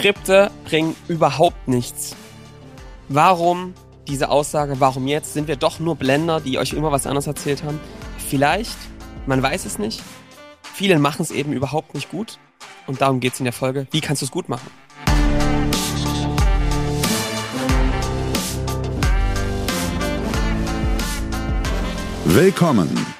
Skripte bringen überhaupt nichts. Warum diese Aussage, warum jetzt? Sind wir doch nur Blender, die euch immer was anderes erzählt haben? Vielleicht, man weiß es nicht. Viele machen es eben überhaupt nicht gut. Und darum geht es in der Folge. Wie kannst du es gut machen? Willkommen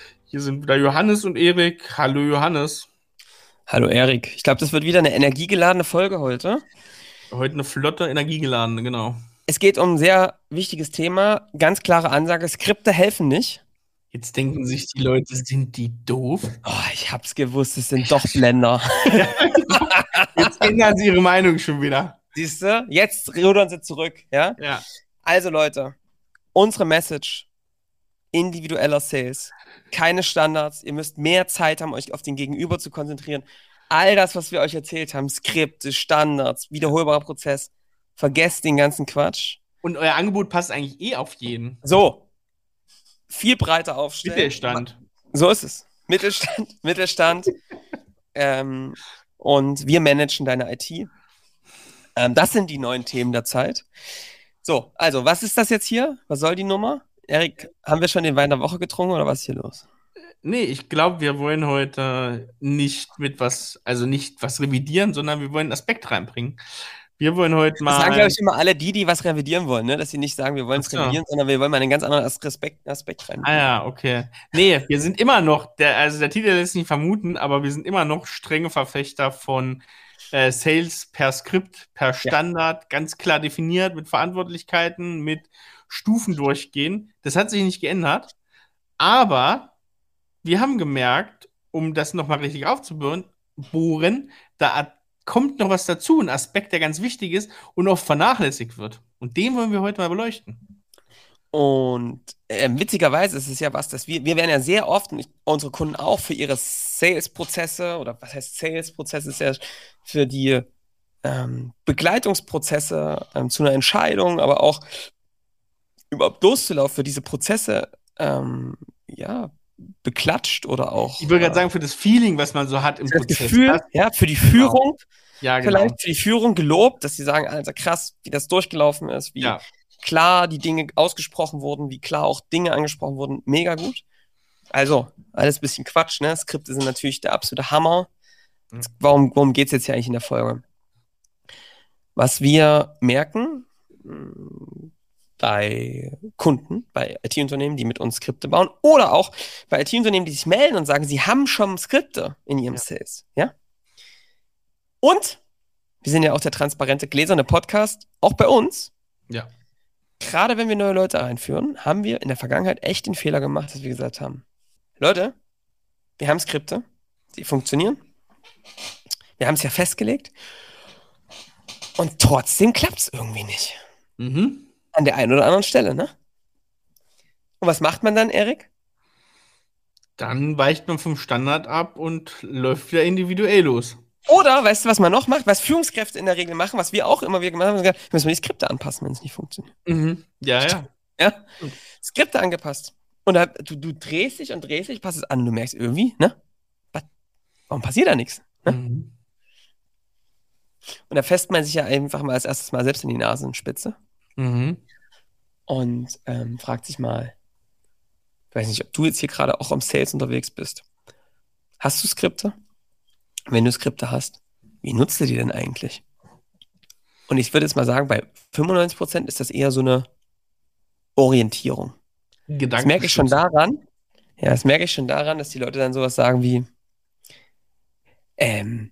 Hier sind wieder Johannes und Erik. Hallo Johannes. Hallo Erik. Ich glaube, das wird wieder eine energiegeladene Folge heute. Heute eine flotte, energiegeladene, genau. Es geht um ein sehr wichtiges Thema. Ganz klare Ansage: Skripte helfen nicht. Jetzt denken sich die Leute, sind die doof? Oh, ich hab's gewusst, es sind doch Blender. Jetzt ändern sie ihre Meinung schon wieder. Siehst du? Jetzt rudern sie zurück, ja? Ja. Also Leute, unsere Message: individueller Sales. Keine Standards. Ihr müsst mehr Zeit haben, euch auf den Gegenüber zu konzentrieren. All das, was wir euch erzählt haben, Skripte, Standards, wiederholbarer Prozess, vergesst den ganzen Quatsch. Und euer Angebot passt eigentlich eh auf jeden. So. Viel breiter aufstellen. Mittelstand. So ist es. Mittelstand, Mittelstand. ähm, und wir managen deine IT. Ähm, das sind die neuen Themen der Zeit. So, also, was ist das jetzt hier? Was soll die Nummer? Erik, haben wir schon den Wein der Woche getrunken oder was ist hier los? Nee, ich glaube, wir wollen heute nicht mit was, also nicht was revidieren, sondern wir wollen einen Aspekt reinbringen. Wir wollen heute mal. Das sagen, glaube ich, immer alle die, die was revidieren wollen, ne? dass sie nicht sagen, wir wollen es revidieren, sondern wir wollen mal einen ganz anderen Aspekt, Aspekt rein. Ah ja, okay. Nee, wir sind immer noch, der, also der Titel lässt nicht vermuten, aber wir sind immer noch strenge Verfechter von äh, Sales per Skript, per Standard, ganz klar definiert, mit Verantwortlichkeiten, mit Stufen durchgehen. Das hat sich nicht geändert. Aber wir haben gemerkt, um das nochmal richtig aufzubohren, bohren, da kommt noch was dazu, ein Aspekt, der ganz wichtig ist und oft vernachlässigt wird. Und den wollen wir heute mal beleuchten. Und äh, witzigerweise ist es ja was, dass wir, wir werden ja sehr oft, unsere Kunden auch, für ihre Sales-Prozesse oder was heißt Sales-Prozesse, ist ja für die ähm, Begleitungsprozesse ähm, zu einer Entscheidung, aber auch überhaupt loszulaufen, für diese Prozesse, ähm, ja, beklatscht oder auch Ich würde gerade äh, sagen, für das Feeling, was man so hat im Prozess. Gefühl, Das- ja, für die Führung, ja, genau. vielleicht für die Führung gelobt, dass sie sagen, Alter, krass, wie das durchgelaufen ist, wie Ja. klar die Dinge ausgesprochen wurden, wie klar auch Dinge angesprochen wurden, mega gut. Also, alles ein bisschen Quatsch, ne? Skripte sind natürlich der absolute Hammer. Mhm. Warum, worum geht es jetzt hier eigentlich in der Folge? Was wir merken bei Kunden, bei IT-Unternehmen, die mit uns Skripte bauen, oder auch bei IT-Unternehmen, die sich melden und sagen, sie haben schon Skripte in ihrem Ja. Sales, ja? Und wir sind ja auch der transparente gläserne Podcast, auch bei uns. Ja. Gerade wenn wir neue Leute einführen, haben wir in der Vergangenheit echt den Fehler gemacht, dass wir gesagt haben, Leute, wir haben Skripte, die funktionieren. Wir haben es ja festgelegt. Und trotzdem klappt es irgendwie nicht. Mhm. An der einen oder anderen Stelle, ne? Und was macht man dann, Erik? Dann weicht man vom Standard ab und läuft wieder individuell los. Oder, weißt du, was man noch macht? Was Führungskräfte in der Regel machen, was wir auch immer wieder gemacht haben, müssen wir die Skripte anpassen, wenn es nicht funktioniert. Mhm. Ja, ja. Ja? Skripte angepasst. Und da, du, du drehst dich und drehst dich, passt es an und du merkst irgendwie, ne? Was? Warum passiert da nichts? Mhm. Und da fässt man sich ja einfach mal als erstes mal selbst in die Nasenspitze Mhm. und ähm, fragt sich mal, ich weiß nicht, ob du jetzt hier gerade auch am Sales unterwegs bist. Hast du Skripte? Wenn du Skripte hast, wie nutzt du die denn eigentlich? Und ich würde jetzt mal sagen, bei 95% ist das eher so eine Orientierung. Das merke ich schon daran. Ja, das merke ich schon daran, dass die Leute dann sowas sagen wie, ähm,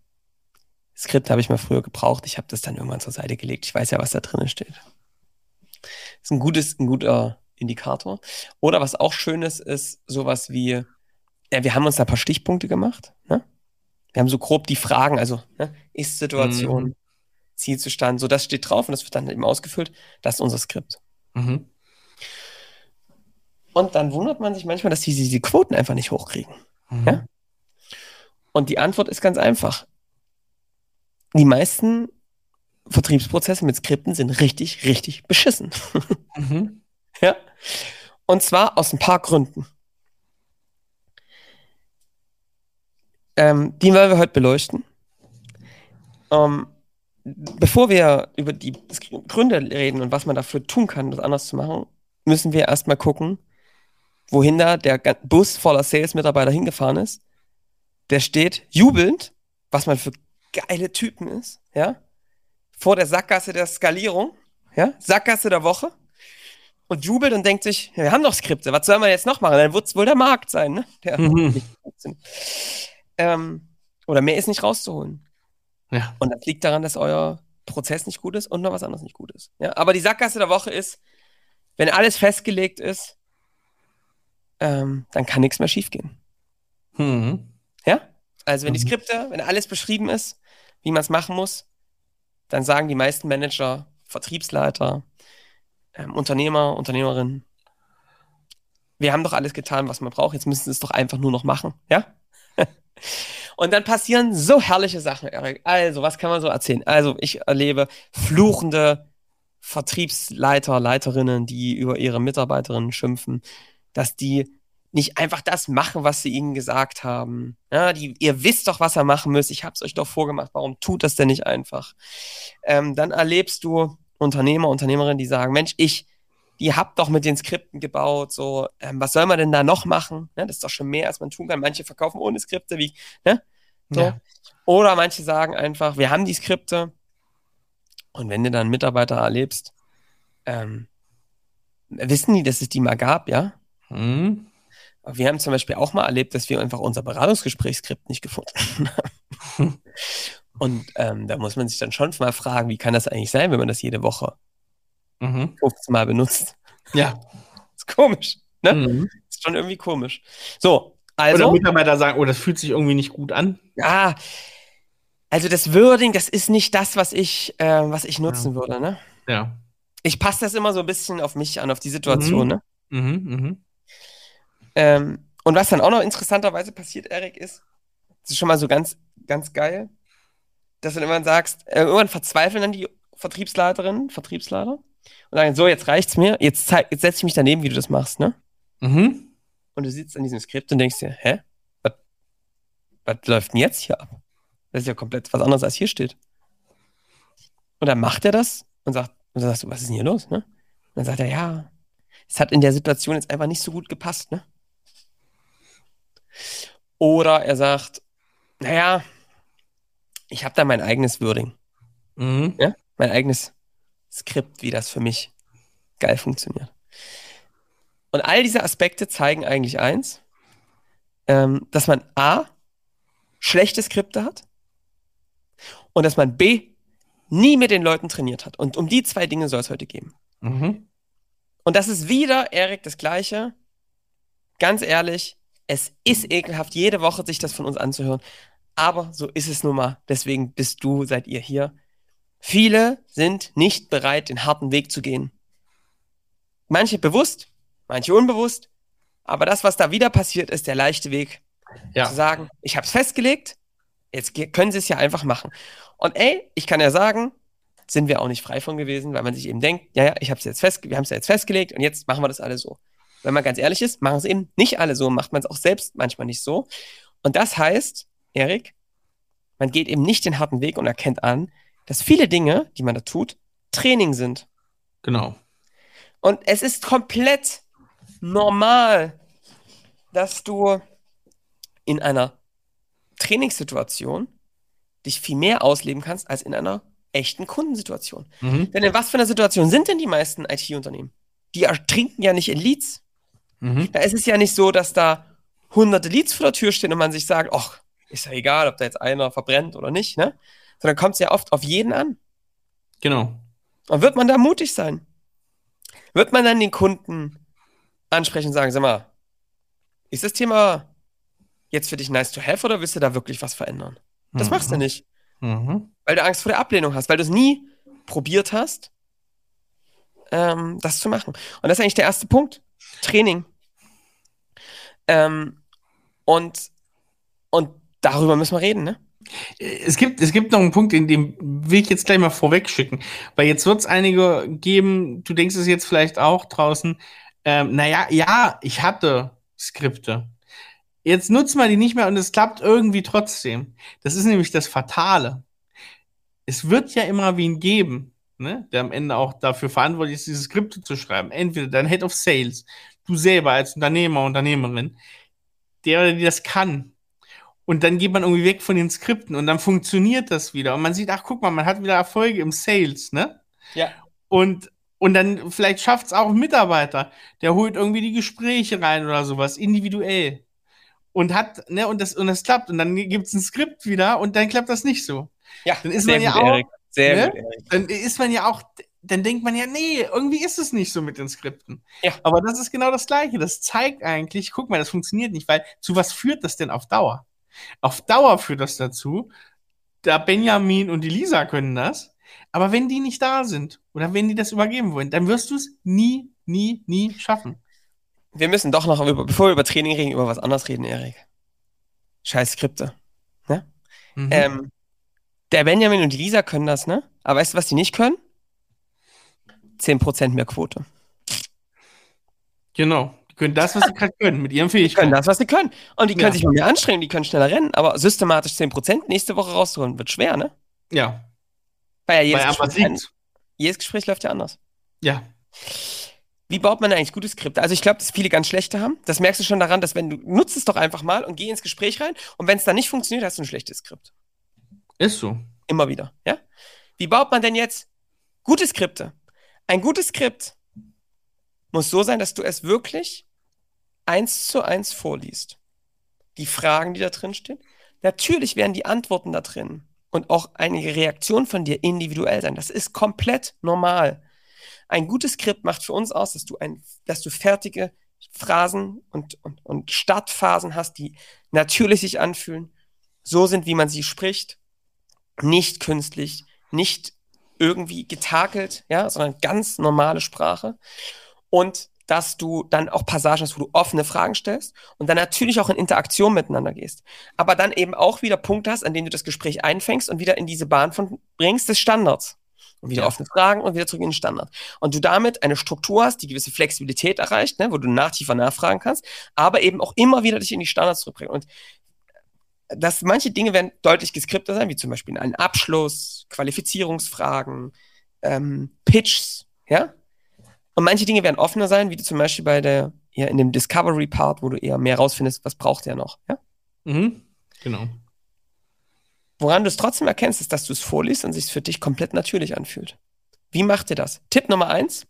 Skript habe ich mal früher gebraucht, ich habe das dann irgendwann zur Seite gelegt. Ich weiß ja, was da drin steht. Das ist ein gutes, ein guter Indikator. Oder was auch schön ist, ist sowas wie, ja, wir haben uns da ein paar Stichpunkte gemacht. Ne? Wir haben so grob die Fragen, also ne? Ist-Situation, Mhm. Zielzustand, so das steht drauf und das wird dann eben ausgefüllt. Das ist unser Skript. Mhm. Und dann wundert man sich manchmal, dass die diese Quoten einfach nicht hochkriegen. Mhm. Ja? Und die Antwort ist ganz einfach. Die meisten Vertriebsprozesse mit Skripten sind richtig, richtig beschissen. Mhm. ja? Und zwar aus ein paar Gründen. Ähm, die wollen wir heute beleuchten. Ähm, bevor wir über die Gründe reden und was man dafür tun kann, das anders zu machen, müssen wir erstmal gucken, wohin da der Bus voller Sales-Mitarbeiter hingefahren ist. Der steht jubelnd, was man für geile Typen ist, ja, vor der Sackgasse der Skalierung, ja, Sackgasse der Woche und jubelt und denkt sich, wir haben doch Skripte, was soll man jetzt noch machen? Dann wird es wohl der Markt sein, ne? Der Mhm. Ähm, oder mehr ist nicht rauszuholen. Ja. Und das liegt daran, dass euer Prozess nicht gut ist und noch was anderes nicht gut ist. Ja, aber die Sackgasse der Woche ist, wenn alles festgelegt ist, ähm, dann kann nichts mehr schiefgehen. Mhm. Ja? Also wenn die Mhm. Skripte, wenn alles beschrieben ist, wie man es machen muss, dann sagen die meisten Manager, Vertriebsleiter, ähm, Unternehmer, Unternehmerinnen, wir haben doch alles getan, was man braucht, jetzt müssen sie es doch einfach nur noch machen, ja? Und dann passieren so herrliche Sachen, Erik. Also, was kann man so erzählen? Also, ich erlebe fluchende Vertriebsleiter, Leiterinnen, die über ihre Mitarbeiterinnen schimpfen, dass die nicht einfach das machen, was sie ihnen gesagt haben. Ja, die, ihr wisst doch, was ihr machen müsst. Ich habe es euch doch vorgemacht. Warum tut das denn nicht einfach? Ähm, dann erlebst du Unternehmer, Unternehmerinnen, die sagen, Mensch, ich, die habt doch mit den Skripten gebaut. So, ähm, was soll man denn da noch machen? Ne, das ist doch schon mehr, als man tun kann. Manche verkaufen ohne Skripte, wie, ne? So. Ja. Oder manche sagen einfach, wir haben die Skripte. Und wenn du dann Mitarbeiter erlebst, ähm, wissen die, dass es die mal gab, ja? Mhm. Wir haben zum Beispiel auch mal erlebt, dass wir einfach unser Beratungsgesprächsskript nicht gefunden haben. Und ähm, da muss man sich dann schon mal fragen, wie kann das eigentlich sein, wenn man das jede Woche Mhm. 15 Mal benutzt? Ja. ist komisch, ne? Mhm. Ist schon irgendwie komisch. So, Oder also, Mitarbeiter sagen, oh, das fühlt sich irgendwie nicht gut an. ja, also das Wording, das ist nicht das, was ich, äh, was ich nutzen würde, ne? Ja. Ich passe das immer so ein bisschen auf mich an, auf die Situation, Mhm. ne? Mhm. Mhm. Ähm, und was dann auch noch interessanterweise passiert, Erik, ist, das ist schon mal so ganz, ganz geil, dass du dann irgendwann sagst, äh, irgendwann verzweifeln dann die Vertriebsleiterinnen, Vertriebsleiter und sagen, so, jetzt reicht's mir, jetzt, jetzt setze ich mich daneben, wie du das machst, ne? Mhm. Und du sitzt an diesem Skript und denkst dir, hä? Was, was läuft denn jetzt hier ab? Das ist ja komplett was anderes, als hier steht. Und dann macht er das und sagt, und dann sagst du, was ist denn hier los, ne? Und dann sagt er, ja, es hat in der Situation jetzt einfach nicht so gut gepasst, ne? Oder er sagt, naja, ich habe da mein eigenes Wording, Mhm. mein eigenes Skript, wie das für mich geil funktioniert. Und all diese Aspekte zeigen eigentlich eins, ähm, dass man A, schlechte Skripte hat und dass man B, nie mit den Leuten trainiert hat. Und um die zwei Dinge soll es heute gehen. Mhm. Und das ist wieder, Erik, das Gleiche. Ganz ehrlich, es ist ekelhaft, jede Woche sich das von uns anzuhören. Aber so ist es nun mal. Deswegen bist du, seid ihr hier. Viele sind nicht bereit, den harten Weg zu gehen. Manche bewusst, manche unbewusst. Aber das, was da wieder passiert, ist der leichte Weg. Ja. Zu sagen, ich habe es festgelegt, jetzt können sie es ja einfach machen. Und ey, ich kann ja sagen, sind wir auch nicht frei von gewesen, weil man sich eben denkt, ja, ja, ich habe es jetzt fest, wir haben es ja jetzt festgelegt und jetzt machen wir das alle so. Wenn man ganz ehrlich ist, machen es eben nicht alle so, macht man es auch selbst manchmal nicht so. Und das heißt, Erik, man geht eben nicht den harten Weg und erkennt an, dass viele Dinge, die man da tut, Training sind. Genau. Und es ist komplett normal, dass du in einer Trainingssituation dich viel mehr ausleben kannst als in einer echten Kundensituation. Mhm. Denn in was für einer Situation sind denn die meisten IT-Unternehmen? Die ertrinken ja nicht in Leads. Mhm. Da ist es ja nicht so, dass da hunderte Leads vor der Tür stehen und man sich sagt, ach, ist ja egal, ob da jetzt einer verbrennt oder nicht, ne? Sondern kommt es ja oft auf jeden an. Genau. Und wird man da mutig sein? Wird man dann den Kunden ansprechen und sagen, sag mal, ist das Thema jetzt für dich nice to have oder willst du da wirklich was verändern? Das Mhm. machst du nicht. Mhm. Weil du Angst vor der Ablehnung hast, weil du es nie probiert hast, ähm, das zu machen. Und das ist eigentlich der erste Punkt. Training. Ähm, und, und darüber müssen wir reden, ne? Es gibt, es gibt noch einen Punkt, in dem will ich jetzt gleich mal vorweg schicken. Weil jetzt wird es einige geben, du denkst es jetzt vielleicht auch draußen, ähm, naja, ja, ich hatte Skripte. Jetzt nutzt man die nicht mehr und es klappt irgendwie trotzdem. Das ist nämlich das Fatale. Es wird ja immer wen geben, ne, der am Ende auch dafür verantwortlich ist, diese Skripte zu schreiben. Entweder dein Head of Sales, du selber als Unternehmer, Unternehmerin, der oder die das kann. Und dann geht man irgendwie weg von den Skripten und dann funktioniert das wieder. Und man sieht, ach, guck mal, man hat wieder Erfolge im Sales, ne? Ja. Und, und dann vielleicht schafft es auch ein Mitarbeiter, der holt irgendwie die Gespräche rein oder sowas, individuell. Und hat, ne, und das, und das klappt. Und dann gibt es ein Skript wieder und dann klappt das nicht so. Ja, Dann ist man ja auch, Erik. Sehr ne? gut, Erik. dann ist man ja auch, dann denkt man ja, nee, irgendwie ist es nicht so mit den Skripten. Ja. Aber das ist genau das Gleiche. Das zeigt eigentlich, guck mal, das funktioniert nicht, weil zu was führt das denn auf Dauer? Auf Dauer führt das dazu, da Benjamin und die Lisa können das, aber wenn die nicht da sind oder wenn die das übergeben wollen, dann wirst du es nie, nie, nie schaffen. Wir müssen doch noch, über, bevor wir über Training reden, über was anderes reden, Erik. Scheiß Skripte. Mhm. Ähm, der Benjamin und die Lisa können das, ne? Aber weißt du, was die nicht können? 10% mehr Quote. genau. Die können das, was sie gerade können, mit ihren Die können Fähigkeiten. das, was sie können. Und die können Ja. sich mehr anstrengen, die können schneller rennen, aber systematisch 10% nächste Woche rauszuholen, wird schwer, ne? Ja, Weil ja jedes, weil Gespräch, liegt. jedes Gespräch läuft ja anders. Ja. Wie baut man eigentlich gute Skripte? Also ich glaube, dass viele ganz schlechte haben. Das merkst du schon daran, dass wenn du nutzt es doch einfach mal und geh ins Gespräch rein und wenn es dann nicht funktioniert, hast du ein schlechtes Skript. Ist so. Immer wieder, ja? Wie baut man denn jetzt gute Skripte? Ein gutes Skript muss so sein, dass du es wirklich eins zu eins vorliest. Die Fragen, die da drin stehen. Natürlich werden die Antworten da drin und auch einige Reaktionen von dir individuell sein. Das ist komplett normal. Ein gutes Skript macht für uns aus, dass du ein, dass du fertige Phrasen und, und, und Startphasen hast, die natürlich sich anfühlen, so sind, wie man sie spricht, nicht künstlich, nicht irgendwie getakelt, ja, sondern ganz normale Sprache. Und dass du dann auch Passagen hast, wo du offene Fragen stellst und dann natürlich auch in Interaktion miteinander gehst. Aber dann eben auch wieder Punkte hast, an denen du das Gespräch einfängst und wieder in diese Bahn von bringst des Standards. Und wieder Ja. offene Fragen und wieder zurück in den Standard. Und du damit eine Struktur hast, die gewisse Flexibilität erreicht, ne, wo du nach tiefer nachfragen kannst, aber eben auch immer wieder dich in die Standards zurückbringen. Und dass manche Dinge werden deutlich geskriptet sein, wie zum Beispiel ein Abschluss, Qualifizierungsfragen, ähm, Pitches, ja. Und manche Dinge werden offener sein, wie zum Beispiel bei der, ja, in dem Discovery Part, wo du eher mehr rausfindest, was braucht der noch, ja. Mhm. Genau. Woran du es trotzdem erkennst, ist, dass du es vorliest und sich für dich komplett natürlich anfühlt. Wie macht ihr das? Tipp Nummer eins: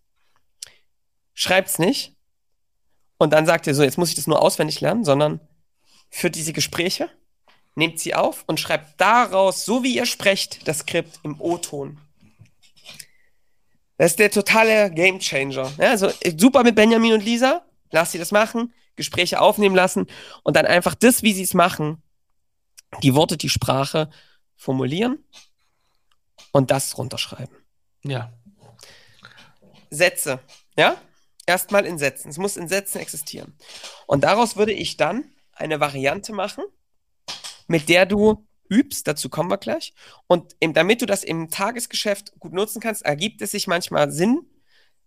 Schreibt's nicht und dann sagt ihr so, jetzt muss ich das nur auswendig lernen, sondern für diese Gespräche nehmt sie auf und schreibt daraus, so wie ihr sprecht, das Skript im O-Ton. Das ist der totale Gamechanger. Ja, also äh, super mit Benjamin und Lisa, lass sie das machen, Gespräche aufnehmen lassen und dann einfach das, wie sie es machen, die Worte, die Sprache formulieren und das runterschreiben. Ja. Sätze, ja? Erstmal in Sätzen. Es muss in Sätzen existieren. Und daraus würde ich dann eine Variante machen, mit der du übst, dazu kommen wir gleich. Und eben, damit du das im Tagesgeschäft gut nutzen kannst, ergibt es sich manchmal Sinn,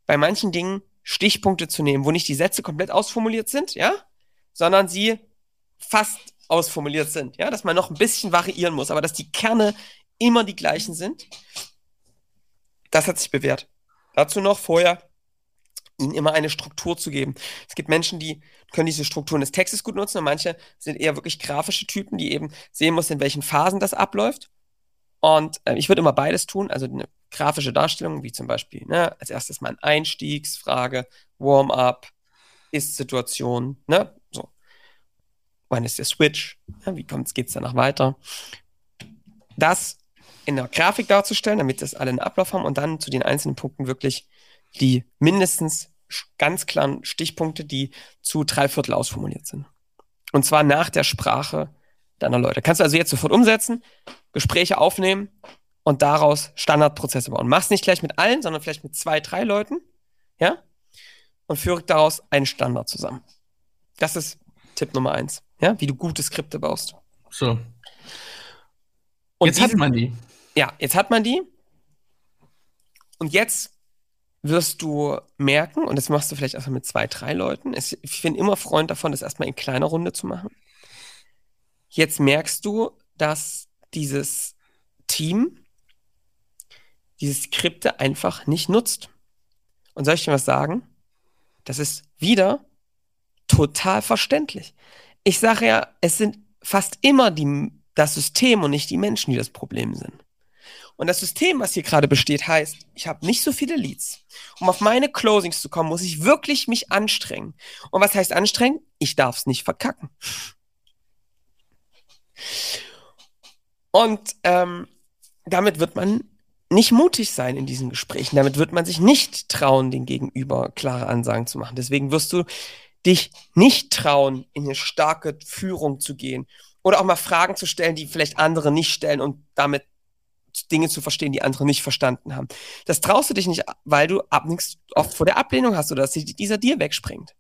bei manchen Dingen Stichpunkte zu nehmen, wo nicht die Sätze komplett ausformuliert sind, ja, sondern sie fast ausformuliert sind, ja, dass man noch ein bisschen variieren muss, aber dass die Kerne immer die gleichen sind. Das hat sich bewährt. Dazu noch vorher ihnen immer eine Struktur zu geben. Es gibt Menschen, die können diese Strukturen des Textes gut nutzen und manche sind eher wirklich grafische Typen, die eben sehen muss, in welchen Phasen das abläuft. Und äh, ich würde immer beides tun, also eine grafische Darstellung, wie zum Beispiel ne, als erstes mal eine Einstiegsfrage, Warm-up, Ist-Situation, ne, so. Wann ist der Switch? Ja, wie geht es danach weiter? Das in der Grafik darzustellen, damit das alle einen Ablauf haben und dann zu den einzelnen Punkten wirklich die mindestens ganz klaren Stichpunkte, die zu drei Viertel ausformuliert sind. Und zwar nach der Sprache deiner Leute. Kannst du also jetzt sofort umsetzen, Gespräche aufnehmen, und daraus Standardprozesse bauen. Mach's nicht gleich mit allen, sondern vielleicht mit zwei, drei Leuten, ja, und führe daraus einen Standard zusammen. Das ist Tipp Nummer eins, ja, wie du gute Skripte baust. So. Und jetzt diesen, hat man die. Ja, jetzt hat man die. Und jetzt wirst du merken, und das machst du vielleicht erstmal mit zwei, drei Leuten. ich bin immer Freund davon, das erstmal in kleiner Runde zu machen. Jetzt merkst du, dass dieses Team diese Skripte einfach nicht nutzt. Und soll ich dir was sagen? Das ist wieder total verständlich. Ich sage ja, es sind fast immer die, das System und nicht die Menschen, die das Problem sind. Und das System, was hier gerade besteht, heißt, ich habe nicht so viele Leads. Um auf meine Closings zu kommen, muss ich wirklich mich anstrengen. Und was heißt anstrengen? Ich darf es nicht verkacken. Und ähm, damit wird man nicht mutig sein in diesen Gesprächen. Damit wird man sich nicht trauen, den Gegenüber klare Ansagen zu machen. Deswegen wirst du dich nicht trauen, in eine starke Führung zu gehen oder auch mal Fragen zu stellen, die vielleicht andere nicht stellen und damit Dinge zu verstehen, die andere nicht verstanden haben. Das traust du dich nicht, weil du Angst oft vor der Ablehnung hast oder dass dieser dir wegspringt.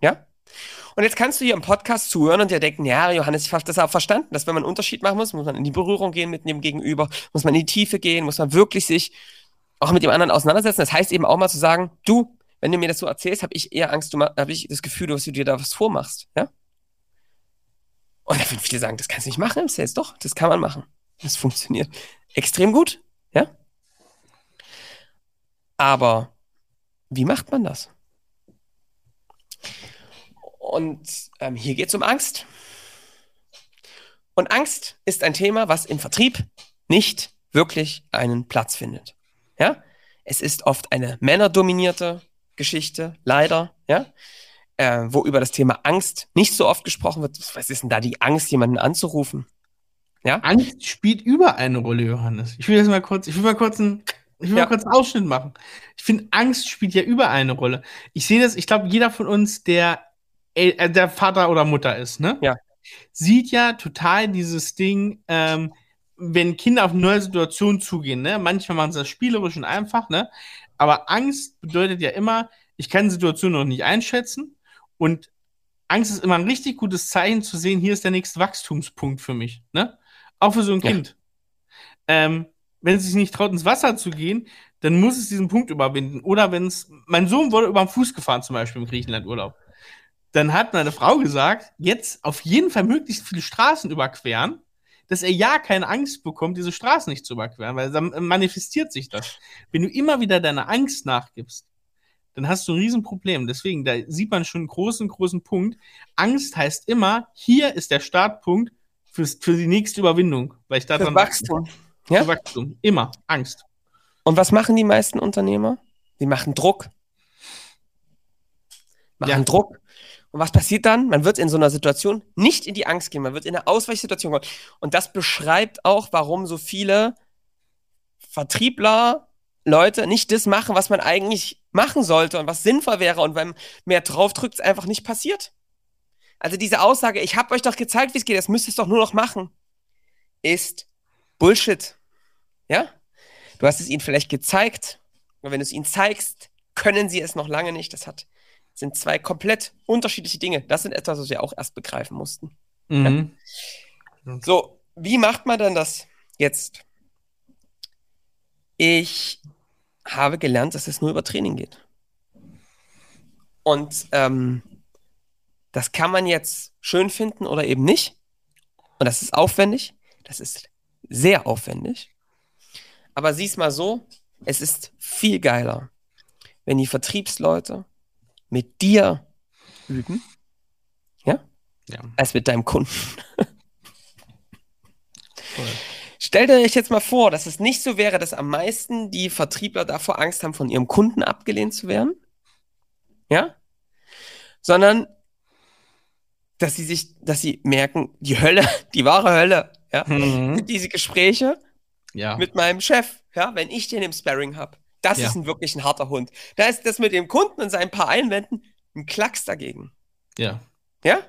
Ja? Und jetzt kannst du hier im Podcast zuhören und dir denken, ja, Johannes, ich habe das auch verstanden, dass wenn man einen Unterschied machen muss, muss man in die Berührung gehen mit dem Gegenüber, muss man in die Tiefe gehen, muss man wirklich sich auch mit dem anderen auseinandersetzen. Das heißt eben auch mal zu sagen, du, wenn du mir das so erzählst, habe ich eher Angst, habe ich das Gefühl, dass du dir da was vormachst, ja? Und da würden viele sagen, das kannst du nicht machen im Sales. Doch, das kann man machen. Das funktioniert extrem gut, ja? Aber wie macht man das? Und ähm, hier geht es um Angst. Und Angst ist ein Thema, was im Vertrieb nicht wirklich einen Platz findet. Ja? Es ist oft eine männerdominierte Geschichte, leider, ja? Äh, wo über das Thema Angst nicht so oft gesprochen wird. Was ist denn da die Angst, jemanden anzurufen? Ja? Angst spielt über eine Rolle, Johannes. Ich will jetzt mal kurz, ich will mal kurz einen, ich will ja. mal kurz einen Ausschnitt machen. Ich finde, Angst spielt ja über eine Rolle. Ich sehe das, ich glaube, jeder von uns, der, äh, der Vater oder Mutter ist, ne? Ja. Sieht ja total dieses Ding, ähm, wenn Kinder auf neue Situationen zugehen, ne? Manchmal machen sie das spielerisch und einfach, ne? Aber Angst bedeutet ja immer, ich kann die Situation noch nicht einschätzen und Angst ist immer ein richtig gutes Zeichen zu sehen, hier ist der nächste Wachstumspunkt für mich, ne? Auch für so ein ja. Kind. Ähm, wenn es sich nicht traut, ins Wasser zu gehen, dann muss es diesen Punkt überwinden. Oder wenn es, mein Sohn wurde über den Fuß gefahren, zum Beispiel im Griechenland-Urlaub. Dann hat meine Frau gesagt, jetzt auf jeden Fall möglichst viele Straßen überqueren, dass er ja keine Angst bekommt, diese Straßen nicht zu überqueren, weil dann manifestiert sich das. Wenn du immer wieder deiner Angst nachgibst, dann hast du ein Riesenproblem. Deswegen, da sieht man schon einen großen, großen Punkt. Angst heißt immer, hier ist der Startpunkt, Fürs, für die nächste Überwindung. Weil ich da für Wachstum. Ja? Für Wachstum. Immer. Angst. Und was machen die meisten Unternehmer? Die machen Druck. Machen ja. Druck. Und was passiert dann? Man wird in so einer Situation nicht in die Angst gehen, man wird in eine Ausweichsituation kommen. Und das beschreibt auch, warum so viele Vertriebler, Leute nicht das machen, was man eigentlich machen sollte und was sinnvoll wäre. Und wenn mehr drauf drückt, es einfach nicht passiert. Also diese Aussage, ich habe euch doch gezeigt, wie es geht, das müsst ihr doch nur noch machen, ist Bullshit. Ja? Du hast es ihnen vielleicht gezeigt, und wenn du es ihnen zeigst, können sie es noch lange nicht. Das hat, sind zwei komplett unterschiedliche Dinge. Das sind etwas, was wir auch erst begreifen mussten. Mhm. Ja? So, wie macht man dann das jetzt? Ich habe gelernt, dass es nur über Training geht. Und ähm, das kann man jetzt schön finden oder eben nicht. Und das ist aufwendig. Das ist sehr aufwendig. Aber sieh's mal so, es ist viel geiler, wenn die Vertriebsleute mit dir üben, ja, ja. als mit deinem Kunden. Stell dir jetzt mal vor, dass es nicht so wäre, dass am meisten die Vertriebler davor Angst haben, von ihrem Kunden abgelehnt zu werden. Ja? Sondern dass sie sich, dass sie merken, die Hölle, die wahre Hölle, ja, mhm. diese Gespräche ja. mit meinem Chef, ja, wenn ich den im Sparring habe, das ja. ist ein wirklich ein harter Hund. Da ist das mit dem Kunden und seinen paar Einwänden ein Klacks dagegen. Ja. Ja?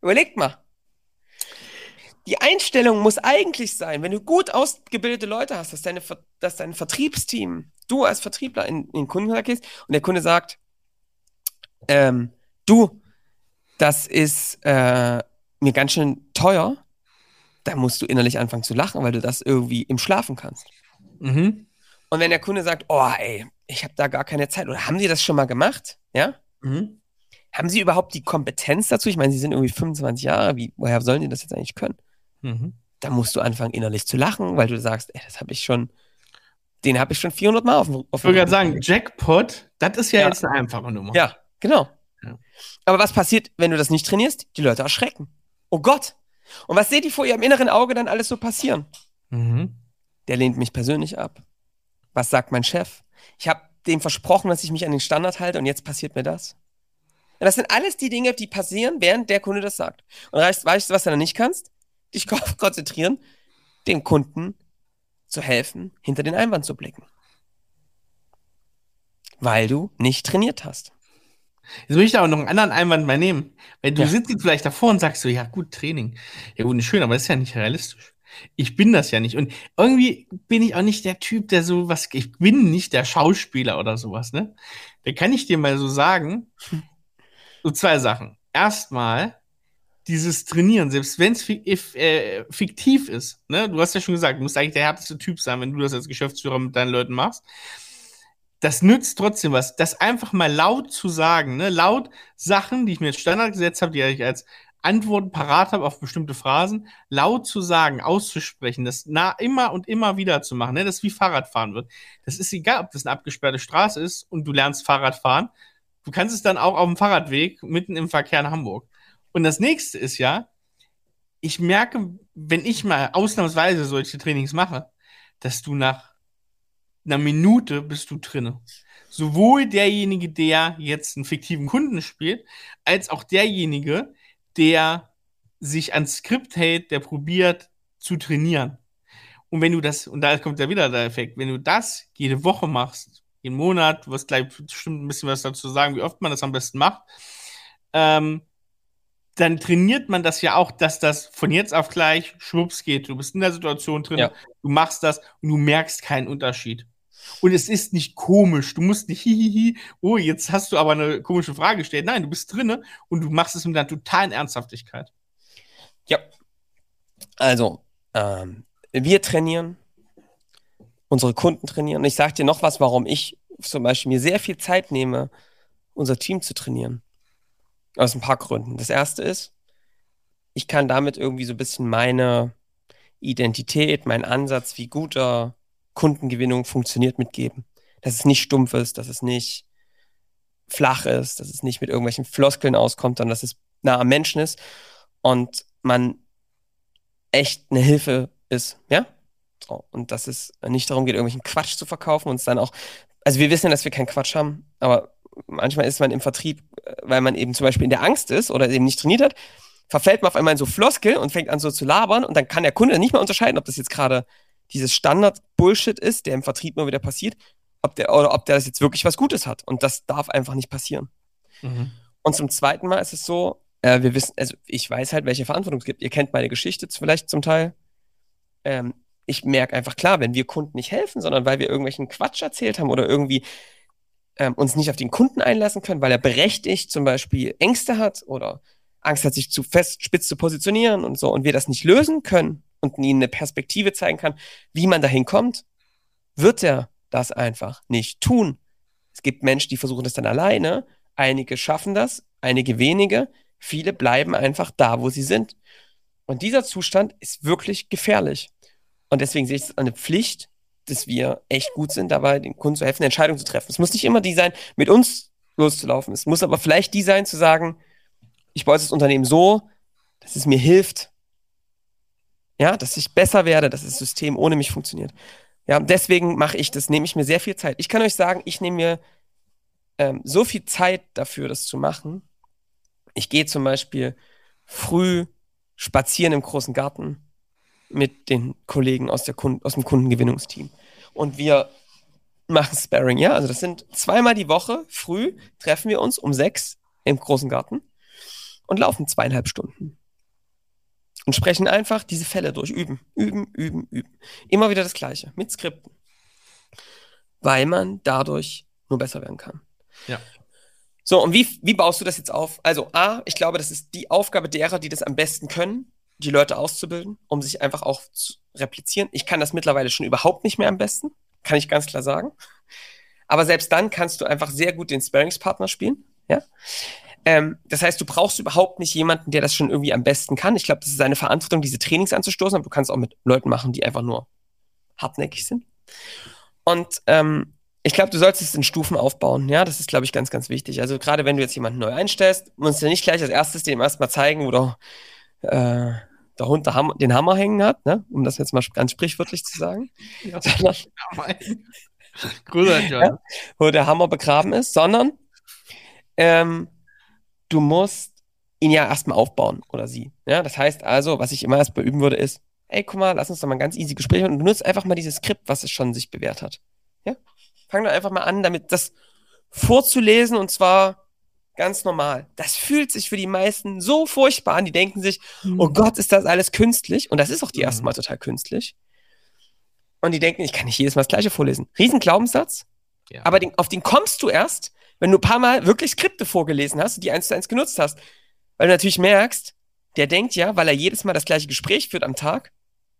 Überlegt mal. Die Einstellung muss eigentlich sein, wenn du gut ausgebildete Leute hast, dass, deine, dass dein Vertriebsteam, du als Vertriebler in, in den Kunden gehst und der Kunde sagt, ähm, du, das ist äh, mir ganz schön teuer, da musst du innerlich anfangen zu lachen, weil du das irgendwie im Schlafen kannst. Mhm. Und wenn der Kunde sagt, oh ey, ich habe da gar keine Zeit, oder haben die das schon mal gemacht? Ja? Mhm. Haben sie überhaupt die Kompetenz dazu? Ich meine, sie sind irgendwie 25 Jahre, wie, woher sollen die das jetzt eigentlich können? Mhm. Da musst du anfangen, innerlich zu lachen, weil du sagst, ey, das habe ich schon, den habe ich schon 400 Mal auf, auf Ich würde gerade sagen, Jackpot, das ist ja, ja, jetzt eine einfache Nummer. Ja, genau. Aber was passiert, wenn du das nicht trainierst? Die Leute erschrecken. Oh Gott. Und was seht ihr vor ihrem inneren Auge dann alles so passieren? Mhm. Der lehnt mich persönlich ab. Was sagt mein Chef? Ich habe dem versprochen, dass ich mich an den Standard halte und jetzt passiert mir das. Und das sind alles die Dinge, die passieren, während der Kunde das sagt. Und weißt, weißt du, was du dann nicht kannst? Dich konzentrieren, dem Kunden zu helfen, hinter den Einwand zu blicken. Weil du nicht trainiert hast. Jetzt will ich da auch noch einen anderen Einwand mal nehmen. Weil du ja. sitzt jetzt vielleicht davor und sagst so, ja gut, Training. Ja gut, schön, aber das ist ja nicht realistisch. Ich bin das ja nicht. Und irgendwie bin ich auch nicht der Typ, der so was, ich bin nicht der Schauspieler oder sowas, ne? Da kann ich dir mal so sagen, so zwei Sachen. Erstmal, dieses Trainieren, selbst wenn es äh, fiktiv ist, ne? Du hast ja schon gesagt, du musst eigentlich der härteste Typ sein, wenn du das als Geschäftsführer mit deinen Leuten machst das nützt trotzdem was. Das einfach mal laut zu sagen, ne? laut Sachen, die ich mir als Standard gesetzt habe, die ich als Antworten parat habe auf bestimmte Phrasen, laut zu sagen, auszusprechen, das na, immer und immer wieder zu machen, ne? das ist wie Fahrradfahren wird. Das ist egal, ob das eine abgesperrte Straße ist und du lernst Fahrradfahren. Du kannst es dann auch auf dem Fahrradweg mitten im Verkehr in Hamburg. Und das nächste ist ja, ich merke, wenn ich mal ausnahmsweise solche Trainings mache, dass du nach einer Minute bist du drinne. Sowohl derjenige, der jetzt einen fiktiven Kunden spielt, als auch derjenige, der sich ans Skript hält, der probiert zu trainieren. Und wenn du das, und da kommt ja wieder der Effekt, wenn du das jede Woche machst, jeden Monat, du wirst gleich bestimmt ein bisschen was dazu sagen, wie oft man das am besten macht, ähm, dann trainiert man das ja auch, dass das von jetzt auf gleich schwupps geht. Du bist in der Situation drin, ja. du machst das und du merkst keinen Unterschied. Und es ist nicht komisch. Du musst nicht hihihi, oh, jetzt hast du aber eine komische Frage gestellt. Nein, du bist drinne und du machst es mit einer totalen Ernsthaftigkeit. Ja. Also, ähm, wir trainieren, unsere Kunden trainieren. Und ich sage dir noch was, warum ich zum Beispiel mir sehr viel Zeit nehme, unser Team zu trainieren. Aus ein paar Gründen. Das erste ist, ich kann damit irgendwie so ein bisschen meine Identität, meinen Ansatz, wie guter Kundengewinnung funktioniert, mitgeben. Dass es nicht stumpf ist, dass es nicht flach ist, dass es nicht mit irgendwelchen Floskeln auskommt, sondern dass es nah am Menschen ist und man echt eine Hilfe ist, ja? So, und dass es nicht darum geht, irgendwelchen Quatsch zu verkaufen und es dann auch, also wir wissen, dass wir keinen Quatsch haben, aber manchmal ist man im Vertrieb, äh, weil man eben zum Beispiel in der Angst ist oder eben nicht trainiert hat, verfällt man auf einmal in so Floskel und fängt an so zu labern und dann kann der Kunde nicht mehr unterscheiden, ob das jetzt gerade dieses Standard-Bullshit ist, der im Vertrieb nur wieder passiert, ob der, oder ob der das jetzt wirklich was Gutes hat. Und das darf einfach nicht passieren. Mhm. Und zum zweiten Mal ist es so, äh, wir wissen, also ich weiß halt, welche Verantwortung es gibt. Ihr kennt meine Geschichte vielleicht zum Teil. Ähm, ich merke einfach klar, wenn wir Kunden nicht helfen, sondern weil wir irgendwelchen Quatsch erzählt haben oder irgendwie ähm, uns nicht auf den Kunden einlassen können, weil er berechtigt zum Beispiel Ängste hat oder Angst hat, sich zu fest spitz zu positionieren und so und wir das nicht lösen können, und ihnen eine Perspektive zeigen kann, wie man dahin kommt, wird er das einfach nicht tun. Es gibt Menschen, die versuchen das dann alleine. Einige schaffen das, einige wenige. Viele bleiben einfach da, wo sie sind. Und dieser Zustand ist wirklich gefährlich. Und deswegen sehe ich es als eine Pflicht, dass wir echt gut sind, dabei den Kunden zu helfen, Entscheidungen zu treffen. Es muss nicht immer die sein, mit uns loszulaufen. Es muss aber vielleicht die sein, zu sagen, ich baue das Unternehmen so, dass es mir hilft, ja, dass ich besser werde, dass das System ohne mich funktioniert. Ja, deswegen mache ich das, nehme ich mir sehr viel Zeit. Ich kann euch sagen, ich nehme mir ähm, so viel Zeit dafür, das zu machen. Ich gehe zum Beispiel früh spazieren im großen Garten mit den Kollegen aus, der Kunden, aus dem Kundengewinnungsteam. Und wir machen Sparring, ja. Also das sind zweimal die Woche früh treffen wir uns um sechs im großen Garten und laufen zweieinhalb Stunden. Und sprechen einfach diese Fälle durch. Üben, üben, üben, üben. Immer wieder das Gleiche mit Skripten. Weil man dadurch nur besser werden kann. Ja. So, und wie, wie baust du das jetzt auf? Also, A, ich glaube, das ist die Aufgabe derer, die das am besten können, die Leute auszubilden, um sich einfach auch zu replizieren. Ich kann das mittlerweile schon überhaupt nicht mehr am besten, kann ich ganz klar sagen. Aber selbst dann kannst du einfach sehr gut den Sparringspartner spielen. Ja. Ähm, das heißt, du brauchst überhaupt nicht jemanden, der das schon irgendwie am besten kann. Ich glaube, das ist seine Verantwortung, diese Trainings anzustoßen, aber du kannst auch mit Leuten machen, die einfach nur hartnäckig sind. Und ähm, ich glaube, du sollst es in Stufen aufbauen. Ja, das ist, glaube ich, ganz, ganz wichtig. Also gerade wenn du jetzt jemanden neu einstellst, musst du nicht gleich als erstes dem erstmal zeigen, wo der, äh, der Hund der Ham den Hammer hängen hat, ne? um das jetzt mal ganz sprichwörtlich zu sagen. Ja. Sondern, ja, wo der Hammer begraben ist, sondern ähm, du musst ihn ja erstmal aufbauen oder sie. Ja, das heißt also, was ich immer erstmal üben würde, ist, ey, guck mal, lass uns doch mal ein ganz easy Gespräch und du nutzt einfach mal dieses Skript, was es schon sich bewährt hat. Ja? Fang doch einfach mal an, damit das vorzulesen und zwar ganz normal. Das fühlt sich für die meisten so furchtbar an. Die denken sich, mhm. oh Gott, ist das alles künstlich? Und das ist auch die mhm. erste Mal total künstlich. Und die denken, ich kann nicht jedes Mal das Gleiche vorlesen. Riesenglaubenssatz. Ja. Aber den, auf den kommst du erst, wenn du ein paar Mal wirklich Skripte vorgelesen hast und die eins zu eins genutzt hast. Weil du natürlich merkst, der denkt ja, weil er jedes Mal das gleiche Gespräch führt am Tag,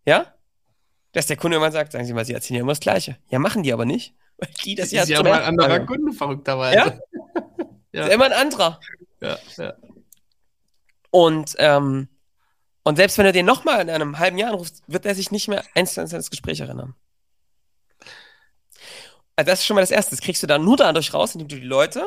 ja, dass der Kunde immer sagt, sagen Sie mal, Sie erzählen ja immer das Gleiche. Ja, machen die aber nicht. Weil die das, das ja ist ja immer ein anderer Kunde, verrückterweise. Ja? ja. Ist immer ein anderer. Ja, ja. Und, ähm, und selbst wenn er den nochmal in einem halben Jahr anruft, wird er sich nicht mehr eins zu eins an das Gespräch erinnern. Also das ist schon mal das Erste. Das kriegst du dann nur dadurch raus, indem du die Leute,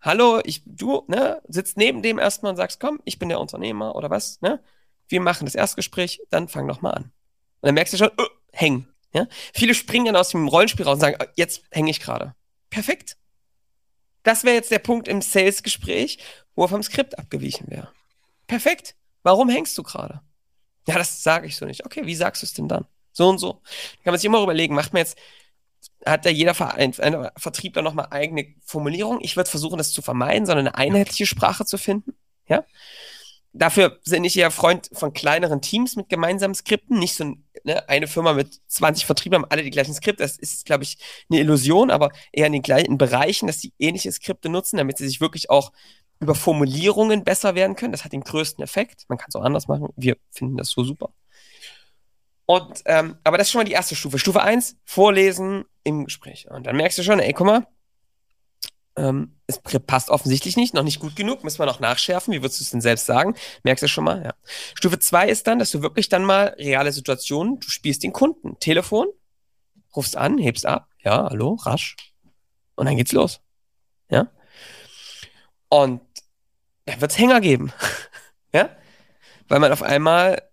hallo, ich, du, ne, sitzt neben dem erstmal und sagst, komm, ich bin der Unternehmer oder was, ne? Wir machen das Erstgespräch, dann fang doch mal an. Und dann merkst du schon, uh, hängen. Ja? Viele springen dann aus dem Rollenspiel raus und sagen, uh, jetzt hänge ich gerade. Perfekt. Das wäre jetzt der Punkt im Sales-Gespräch, wo er vom Skript abgewichen wäre. Perfekt. Warum hängst du gerade? Ja, das sage ich so nicht. Okay, wie sagst du es denn dann? So und so. Da kann man sich immer überlegen, macht man jetzt hat ja jeder Verein, ein Vertriebler nochmal eigene Formulierung. Ich würde versuchen, das zu vermeiden, sondern eine einheitliche Sprache zu finden. Ja. Dafür bin ich eher Freund von kleineren Teams mit gemeinsamen Skripten, nicht so ne, eine Firma mit 20 Vertrieblern alle die gleichen Skripte. Das ist, glaube ich, eine Illusion, aber eher in den gleichen Bereichen, dass sie ähnliche Skripte nutzen, damit sie sich wirklich auch über Formulierungen besser werden können. Das hat den größten Effekt. Man kann es auch anders machen. Wir finden das so super. Und, ähm, aber das ist schon mal die erste Stufe. Stufe 1, vorlesen im Gespräch. Und dann merkst du schon, ey, guck mal, ähm, es passt offensichtlich nicht, noch nicht gut genug, müssen wir noch nachschärfen. Wie würdest du es denn selbst sagen? Merkst du schon mal? Ja. Stufe 2 ist dann, dass du wirklich dann mal reale Situationen, du spielst den Kunden. Telefon, rufst an, hebst ab, ja, hallo, rasch. Und dann geht's los. Ja. Und dann wird's Hänger geben. ja. Weil man auf einmal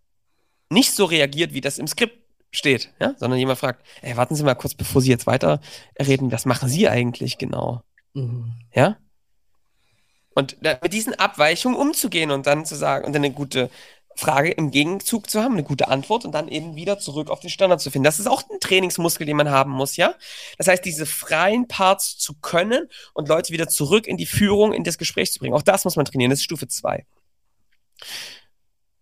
nicht so reagiert, wie das im Skript steht, ja, sondern jemand fragt, ey, warten Sie mal kurz, bevor Sie jetzt weiter reden, was machen Sie eigentlich genau? Mhm. Ja? Und da, mit diesen Abweichungen umzugehen und dann zu sagen und dann eine gute Frage im Gegenzug zu haben, eine gute Antwort und dann eben wieder zurück auf den Standard zu finden. Das ist auch ein Trainingsmuskel, den man haben muss, ja? Das heißt, diese freien Parts zu können und Leute wieder zurück in die Führung, in das Gespräch zu bringen. Auch das muss man trainieren. Das ist Stufe 2.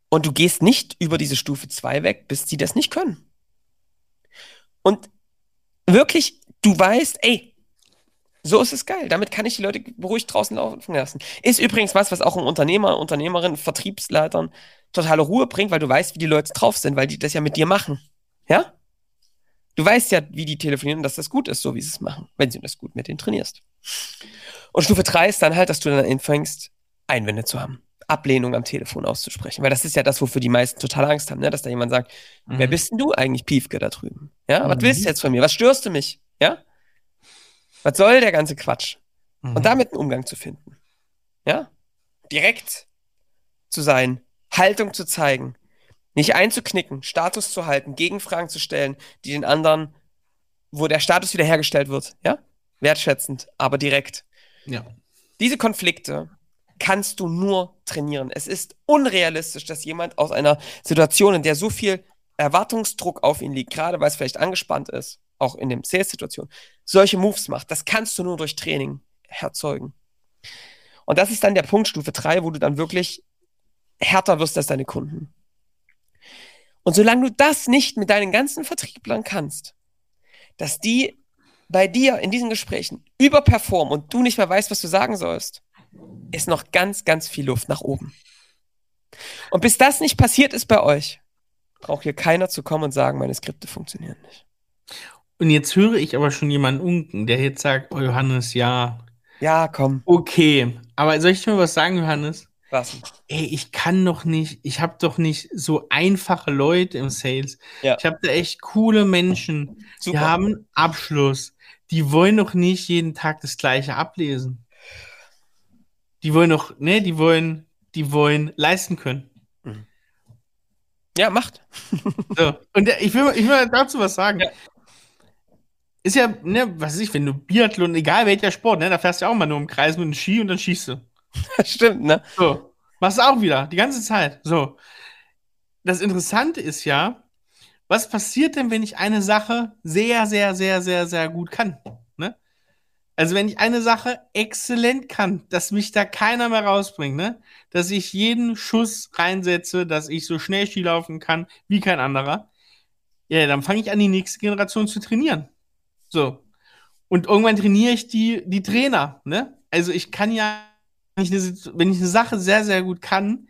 Und du gehst nicht über diese Stufe 2 weg, bis sie das nicht können. Und wirklich, du weißt, ey, so ist es geil. Damit kann ich die Leute beruhigt draußen laufen lassen. Ist übrigens was, was auch ein Unternehmer, Unternehmerin, Vertriebsleitern totale Ruhe bringt, weil du weißt, wie die Leute drauf sind, weil die das ja mit dir machen. Ja? Du weißt ja, wie die telefonieren, dass das gut ist, so wie sie es machen, wenn sie das gut mit denen trainierst. Und Stufe 3 ist dann halt, dass du dann anfängst, Einwände zu haben. Ablehnung am Telefon auszusprechen. Weil das ist ja das, wofür die meisten total Angst haben, ne? dass da jemand sagt, mhm. wer bist denn du eigentlich, Piefke, da drüben? Ja, mhm. was willst du jetzt von mir? Was störst du mich? Ja? Was soll der ganze Quatsch? Mhm. Und damit einen Umgang zu finden. Ja? Direkt zu sein, Haltung zu zeigen, nicht einzuknicken, Status zu halten, Gegenfragen zu stellen, die den anderen, wo der Status wiederhergestellt wird, ja? Wertschätzend, aber direkt. Ja. Diese Konflikte kannst du nur trainieren. Es ist unrealistisch, dass jemand aus einer Situation, in der so viel Erwartungsdruck auf ihn liegt, gerade weil es vielleicht angespannt ist, auch in dem Sales-Situation, solche Moves macht. Das kannst du nur durch Training erzeugen. Und das ist dann der Punkt Stufe 3, wo du dann wirklich härter wirst als deine Kunden. Und solange du das nicht mit deinen ganzen Vertrieblern kannst, dass die bei dir in diesen Gesprächen überperformen und du nicht mehr weißt, was du sagen sollst, ist noch ganz, ganz viel Luft nach oben. Und bis das nicht passiert ist bei euch, braucht hier keiner zu kommen und sagen, meine Skripte funktionieren nicht. Und jetzt höre ich aber schon jemanden unken, der jetzt sagt, oh Johannes, ja. Ja, komm. Okay, aber soll ich dir mal was sagen, Johannes? Was? Ey, ich kann doch nicht, ich habe doch nicht so einfache Leute im Sales. Ja. Ich habe da echt coole Menschen. Super. Die haben Abschluss. Die wollen doch nicht jeden Tag das gleiche ablesen. Die wollen doch, ne, die wollen, die wollen leisten können. Ja, macht. So. Und der- ich will, ich will dazu was sagen. Ja. Ist ja, ne, was weiß ich, wenn du Biathlon, egal welcher Sport, ne, da fährst du ja auch mal nur im Kreis mit einem Ski und dann schießt du. Stimmt, ne? So. Machst du auch wieder, die ganze Zeit. So. Das Interessante ist ja, was passiert denn, wenn ich eine Sache sehr, sehr, sehr, sehr, sehr gut kann? Also, wenn ich eine Sache exzellent kann, dass mich da keiner mehr rausbringt, ne? Dass ich jeden Schuss reinsetze, dass ich so schnell Ski laufen kann wie kein anderer. Ja, dann fange ich an, die nächste Generation zu trainieren. So. Und irgendwann trainiere ich die, die Trainer, ne? Also, ich kann ja, wenn ich, eine, wenn ich eine Sache sehr, sehr gut kann,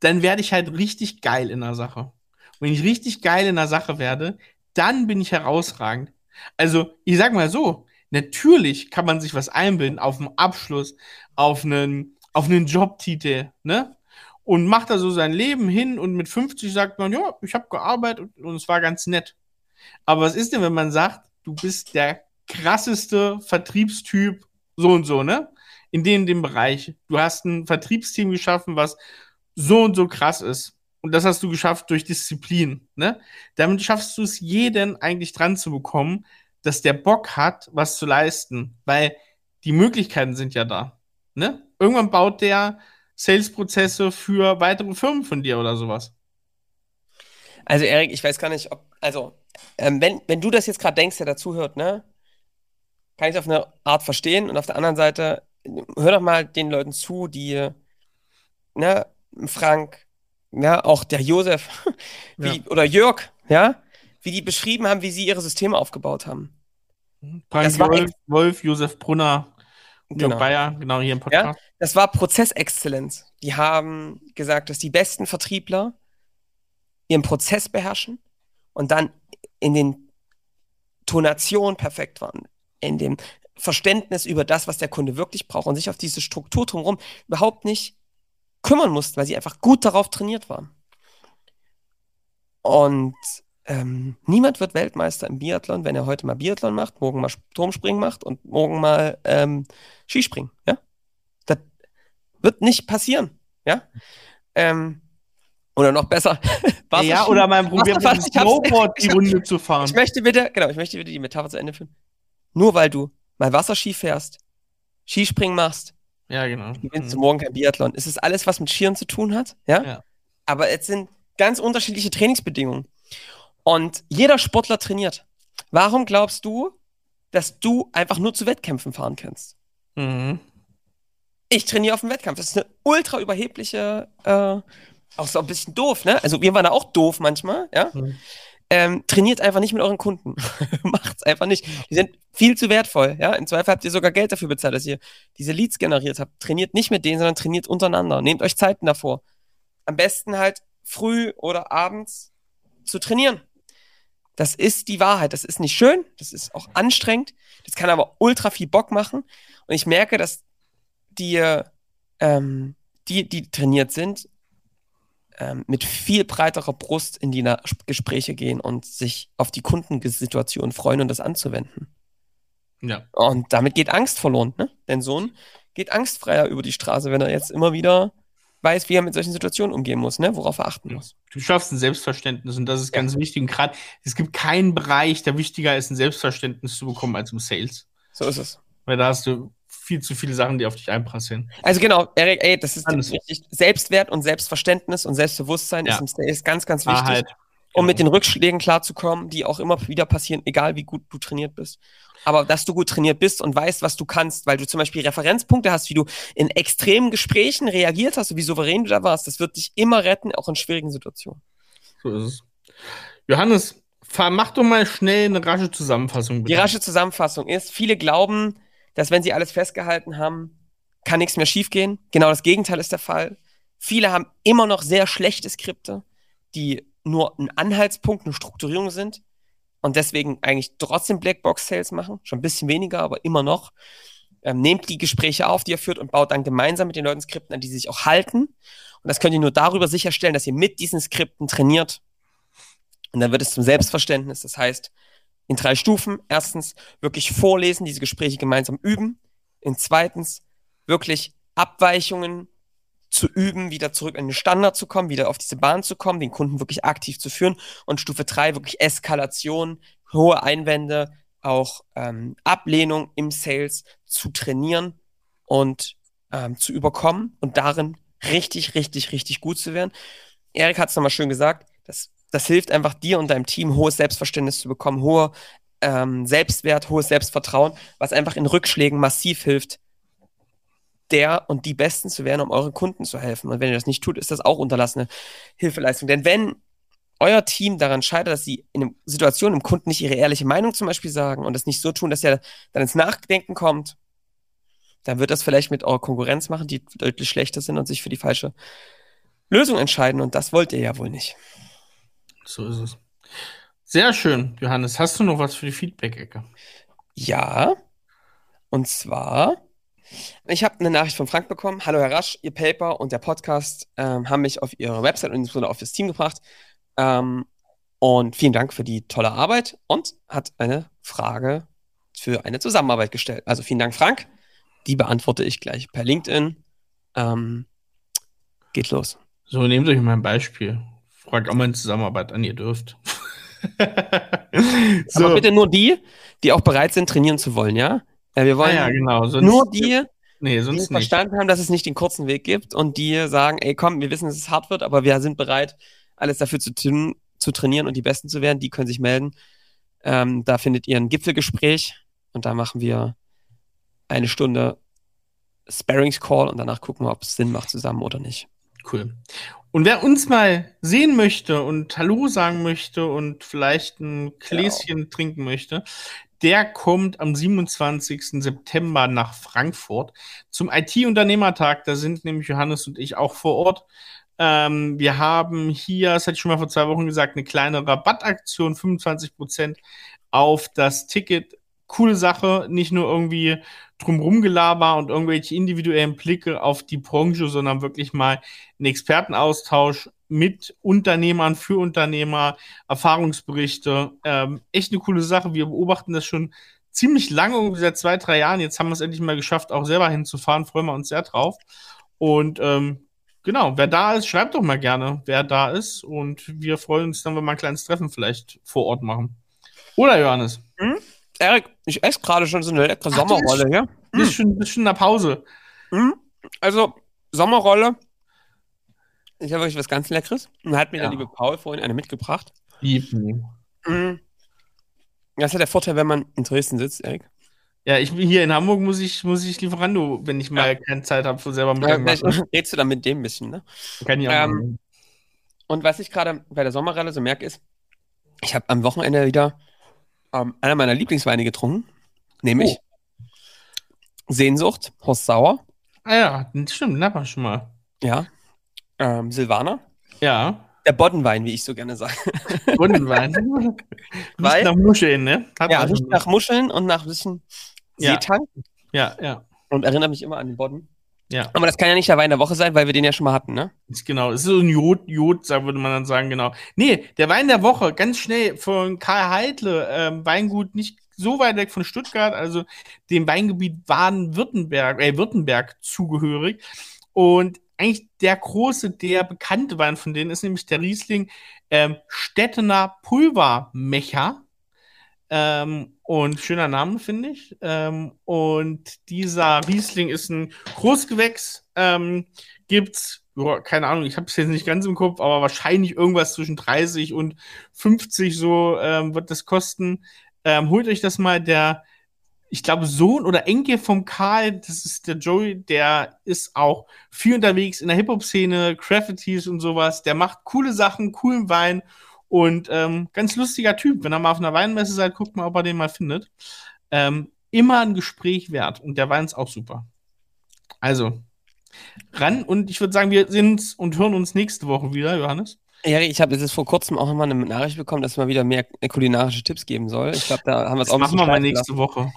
dann werde ich halt richtig geil in der Sache. Und wenn ich richtig geil in der Sache werde, dann bin ich herausragend. Also, ich sag mal so, natürlich kann man sich was einbilden auf einen Abschluss, auf einen, auf einen Jobtitel, ne? Und macht da so sein Leben hin und mit 50 sagt man, ja, ich habe gearbeitet und, und es war ganz nett. Aber was ist denn, wenn man sagt, du bist der krasseste Vertriebstyp, so und so, ne? In dem, dem Bereich. Du hast ein Vertriebsteam geschaffen, was so und so krass ist. Und das hast du geschafft durch Disziplin, ne? Damit schaffst du es, jeden eigentlich dran zu bekommen, dass der Bock hat, was zu leisten. Weil die Möglichkeiten sind ja da, ne? Irgendwann baut der Sales-Prozesse für weitere Firmen von dir oder sowas. Also, Erik, ich weiß gar nicht, ob, also, ähm, wenn, wenn du das jetzt gerade denkst, der dazuhört, ne, kann ich auf eine Art verstehen und auf der anderen Seite, hör doch mal den Leuten zu, die, ne, Frank, ja, auch der Josef, wie, oder Jörg, ja, wie die beschrieben haben, wie sie ihre Systeme aufgebaut haben. Frank Das war Wolf, Wolf, Josef Brunner, Jörg Genau. Bayer, genau hier im Podcast. Das war Prozessexzellenz. Die haben gesagt, dass die besten Vertriebler ihren Prozess beherrschen und dann in den Tonationen perfekt waren, in dem Verständnis über das, was der Kunde wirklich braucht und sich auf diese Struktur drumherum überhaupt nicht kümmern mussten, weil sie einfach gut darauf trainiert waren. Und ähm, niemand wird Weltmeister im Biathlon, wenn er heute mal Biathlon macht, morgen mal Turmspringen macht und morgen mal ähm, Skispringen. Ja? Das wird nicht passieren. Ja? Ähm, oder noch besser. Ja, oder mal probieren, mit Snowboard die Runde zu fahren. Ich möchte bitte, genau, ich möchte bitte die Metapher zu Ende führen. Nur weil du mal Wasserski fährst, Skispringen machst, Ja, genau. gewinnst du morgen kein Biathlon. Es ist alles, was mit Skieren zu tun hat, ja? Ja. Aber es sind ganz unterschiedliche Trainingsbedingungen. Und jeder Sportler trainiert. Warum glaubst du, dass du einfach nur zu Wettkämpfen fahren kannst? Mhm. Ich trainiere auf dem Wettkampf. Das ist eine ultra überhebliche, äh, auch so ein bisschen doof, ne? Also wir waren da auch doof manchmal, ja? Mhm. Ähm, trainiert einfach nicht mit euren Kunden. Macht's einfach nicht. Die sind viel zu wertvoll, ja? Im Zweifel habt ihr sogar Geld dafür bezahlt, dass ihr diese Leads generiert habt. Trainiert nicht mit denen, sondern trainiert untereinander. Nehmt euch Zeiten davor. Am besten halt früh oder abends zu trainieren. Das ist die Wahrheit. Das ist nicht schön, das ist auch anstrengend, das kann aber ultra viel Bock machen. Und ich merke, dass die, ähm, die, die trainiert sind, ähm, mit viel breiterer Brust in die Na Gespräche gehen und sich auf die Kundensituation freuen und das anzuwenden. Ja. Und damit geht Angst verloren, ne? Dein Sohn geht angstfreier über die Straße, wenn er jetzt immer wieder weiß, wie er mit solchen Situationen umgehen muss, ne? Worauf er achten muss. Du schaffst ein Selbstverständnis und das ist Ja. ganz wichtig. Und gerade, es gibt keinen Bereich, der wichtiger ist, ein Selbstverständnis zu bekommen als im Sales. So ist es. Weil da hast du viel zu viele Sachen, die auf dich einprasseln. Also genau, Erik, ey, das ist Alles. richtig. Selbstwert und Selbstverständnis und Selbstbewusstsein Ja. ist im Sales ganz, ganz wichtig. Wahrheit. Um mit den Rückschlägen klarzukommen, die auch immer wieder passieren, egal wie gut du trainiert bist. Aber dass du gut trainiert bist und weißt, was du kannst, weil du zum Beispiel Referenzpunkte hast, wie du in extremen Gesprächen reagiert hast und wie souverän du da warst, das wird dich immer retten, auch in schwierigen Situationen. So ist es. Johannes, mach doch mal schnell eine rasche Zusammenfassung. Bitte. Die rasche Zusammenfassung ist, viele glauben, dass wenn sie alles festgehalten haben, kann nichts mehr schiefgehen. Genau das Gegenteil ist der Fall. Viele haben immer noch sehr schlechte Skripte, die nur ein Anhaltspunkt, eine Strukturierung sind und deswegen eigentlich trotzdem Blackbox-Sales machen. Schon ein bisschen weniger, aber immer noch. Ähm, nehmt die Gespräche auf, die ihr führt und baut dann gemeinsam mit den Leuten Skripten, an die sich auch halten. Und das könnt ihr nur darüber sicherstellen, dass ihr mit diesen Skripten trainiert. Und dann wird es zum Selbstverständnis. Das heißt, in drei Stufen. Erstens wirklich vorlesen, diese Gespräche gemeinsam üben. In zweitens wirklich Abweichungen zu üben, wieder zurück in den Standard zu kommen, wieder auf diese Bahn zu kommen, den Kunden wirklich aktiv zu führen. Und Stufe drei wirklich Eskalation, hohe Einwände, auch ähm, Ablehnung im Sales zu trainieren und ähm, zu überkommen und darin richtig, richtig, richtig gut zu werden. Erik hat es nochmal schön gesagt, das, das hilft einfach dir und deinem Team, hohes Selbstverständnis zu bekommen, hoher ähm, Selbstwert, hohes Selbstvertrauen, was einfach in Rückschlägen massiv hilft, der und die Besten zu werden, um euren Kunden zu helfen. Und wenn ihr das nicht tut, ist das auch unterlassene Hilfeleistung. Denn wenn euer Team daran scheitert, dass sie in einer Situation im Kunden nicht ihre ehrliche Meinung zum Beispiel sagen und es nicht so tun, dass er dann ins Nachdenken kommt, dann wird das vielleicht mit eurer Konkurrenz machen, die deutlich schlechter sind und sich für die falsche Lösung entscheiden. Und das wollt ihr ja wohl nicht. So ist es. Sehr schön, Johannes. Hast du noch was für die Feedback-Ecke? Ja. Und zwar ich habe eine Nachricht von Frank bekommen. Hallo Herr Rasch, Ihr Paper und der Podcast ähm, haben mich auf Ihre Website und insbesondere auf das Team gebracht. Ähm, und vielen Dank für die tolle Arbeit und hat eine Frage für eine Zusammenarbeit gestellt. Also vielen Dank, Frank. Die beantworte ich gleich per LinkedIn. Ähm, geht los. So, nehmt euch mal ein Beispiel. Fragt auch mal eine Zusammenarbeit an, ihr dürft. so. Aber bitte nur die, die auch bereit sind, trainieren zu wollen, ja? Ja, wir wollen ah, ja, genau. sonst, nur die, nee, die verstanden haben, dass es nicht den kurzen Weg gibt und die sagen, ey komm, wir wissen, dass es hart wird, aber wir sind bereit, alles dafür zu tun, zu trainieren und die Besten zu werden, die können sich melden. Ähm, da findet ihr ein Gipfelgespräch und da machen wir eine Stunde Sparings Call und danach gucken wir, ob es Sinn macht zusammen oder nicht. Cool. Und wer uns mal sehen möchte und Hallo sagen möchte und vielleicht ein Gläschen genau. trinken möchte, der kommt am 27. September nach Frankfurt zum IT-Unternehmertag. Da sind nämlich Johannes und ich auch vor Ort. Ähm, wir haben hier, das hatte ich schon mal vor zwei Wochen gesagt, eine kleine Rabattaktion, 25 Prozent auf das Ticket. Coole Sache, nicht nur irgendwie drumherum gelaber und irgendwelche individuellen Blicke auf die Branche, sondern wirklich mal ein Expertenaustausch mit Unternehmern, für Unternehmer, Erfahrungsberichte. Ähm, echt eine coole Sache. Wir beobachten das schon ziemlich lange, seit zwei, drei Jahren. Jetzt haben wir es endlich mal geschafft, auch selber hinzufahren. Freuen wir uns sehr drauf. Und ähm, genau, wer da ist, schreibt doch mal gerne, wer da ist. Und wir freuen uns dann, wenn wir ein kleines Treffen vielleicht vor Ort machen. Oder Johannes? Hm? Erik, ich esse gerade schon so eine leckere Ach, Sommerrolle hier. Bist, schon, bist schon in der Pause. Hm? Also, Sommerrolle ich habe euch was ganz Leckeres. Und hat mir ja. der liebe Paul vorhin eine mitgebracht. Mhm. Das hat der Vorteil, wenn man in Dresden sitzt, Erik. Ja, ich hier in Hamburg muss ich, muss ich Lieferando, wenn ich mal ja. keine Zeit habe, für selber Mittag ja, machen. Redest du dann mit dem ein bisschen, ne? Kann ich auch ähm, Und was ich gerade bei der Sommerrelle so merke, ist, ich habe am Wochenende wieder ähm, einer meiner Lieblingsweine getrunken, nämlich oh. Sehnsucht, Horst Sauer. Ah ja, stimmt, ne, schon mal. Ja, ähm, Silvaner. Ja. Der Boddenwein, wie ich so gerne sage. Boddenwein. Weil, nach Muscheln, ne? Hat ja, riecht nach Muscheln und nach ein bisschen Seetank. Ja, ja. Und erinnert mich immer an den Bodden. Ja. Aber das kann ja nicht der Wein der Woche sein, weil wir den ja schon mal hatten, ne? Genau, es ist so ein Jod, Jod, würde man dann sagen, genau. Nee, der Wein der Woche, ganz schnell von Karl Heidle, ähm, Weingut nicht so weit weg von Stuttgart, also dem Weingebiet Baden-Württemberg, äh, Württemberg zugehörig. Und eigentlich der große, der bekannte Wein von denen ist nämlich der Riesling ähm, Stettener Pulvermecher. Ähm, und schöner Name, finde ich. Ähm, und dieser Riesling ist ein Großgewächs. Ähm, gibt's, oh, keine Ahnung, ich habe es jetzt nicht ganz im Kopf, aber wahrscheinlich irgendwas zwischen 30 und 50 so ähm, wird das kosten. Ähm, holt euch das mal. Der ich glaube, Sohn oder Enkel vom Karl, das ist der Joey, der ist auch viel unterwegs in der Hip-Hop-Szene, Graffitis und sowas. Der macht coole Sachen, coolen Wein Und ähm, ganz lustiger Typ. Wenn ihr mal auf einer Weinmesse seid, guckt mal, ob er den mal findet. Ähm, immer ein Gespräch wert. Und der Wein ist auch super. Also, ran. Und ich würde sagen, wir sind und hören uns nächste Woche wieder, Johannes. Ja, ich habe jetzt vor kurzem auch nochmal eine Nachricht bekommen, dass mal wieder mehr kulinarische Tipps geben soll. Ich glaube, da haben wir es auch machen wir mal nächste lassen. Woche.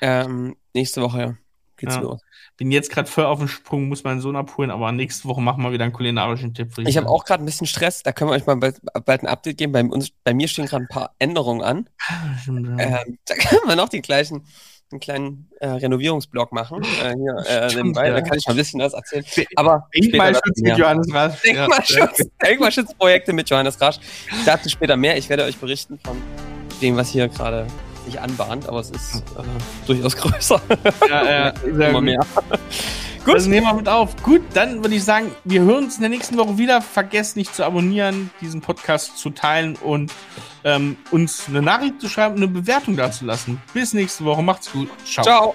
Ähm, nächste Woche geht's ja. los. Bin jetzt gerade voll auf dem Sprung, muss meinen Sohn abholen, aber nächste Woche machen wir wieder einen kulinarischen Tipp. Ich, ich habe auch gerade ein bisschen Stress, da können wir euch mal bald, bald ein Update geben. Bei, uns, bei mir stehen gerade ein paar Änderungen an. ähm, da können wir noch die gleichen einen kleinen äh, Renovierungsblog machen. Äh, hier, äh, nebenbei, ja. da kann ich mal ein bisschen was erzählen. Aber Denkmalschutz mit Johannes Rasch. Denkmalschutz, ja. Denkmalschutzprojekte mit Johannes Rasch. Dazu später mehr. Ich werde euch berichten von dem, was hier gerade sich anbahnt, aber es ist äh, durchaus größer. Ja, ja, immer mehr. Gut. Das nehmen wir mit auf. Gut, dann würde ich sagen, wir hören uns in der nächsten Woche wieder. Vergesst nicht zu abonnieren, diesen Podcast zu teilen und ähm, uns eine Nachricht zu schreiben, eine Bewertung dazulassen. Bis nächste Woche. Macht's gut. Ciao. Ciao.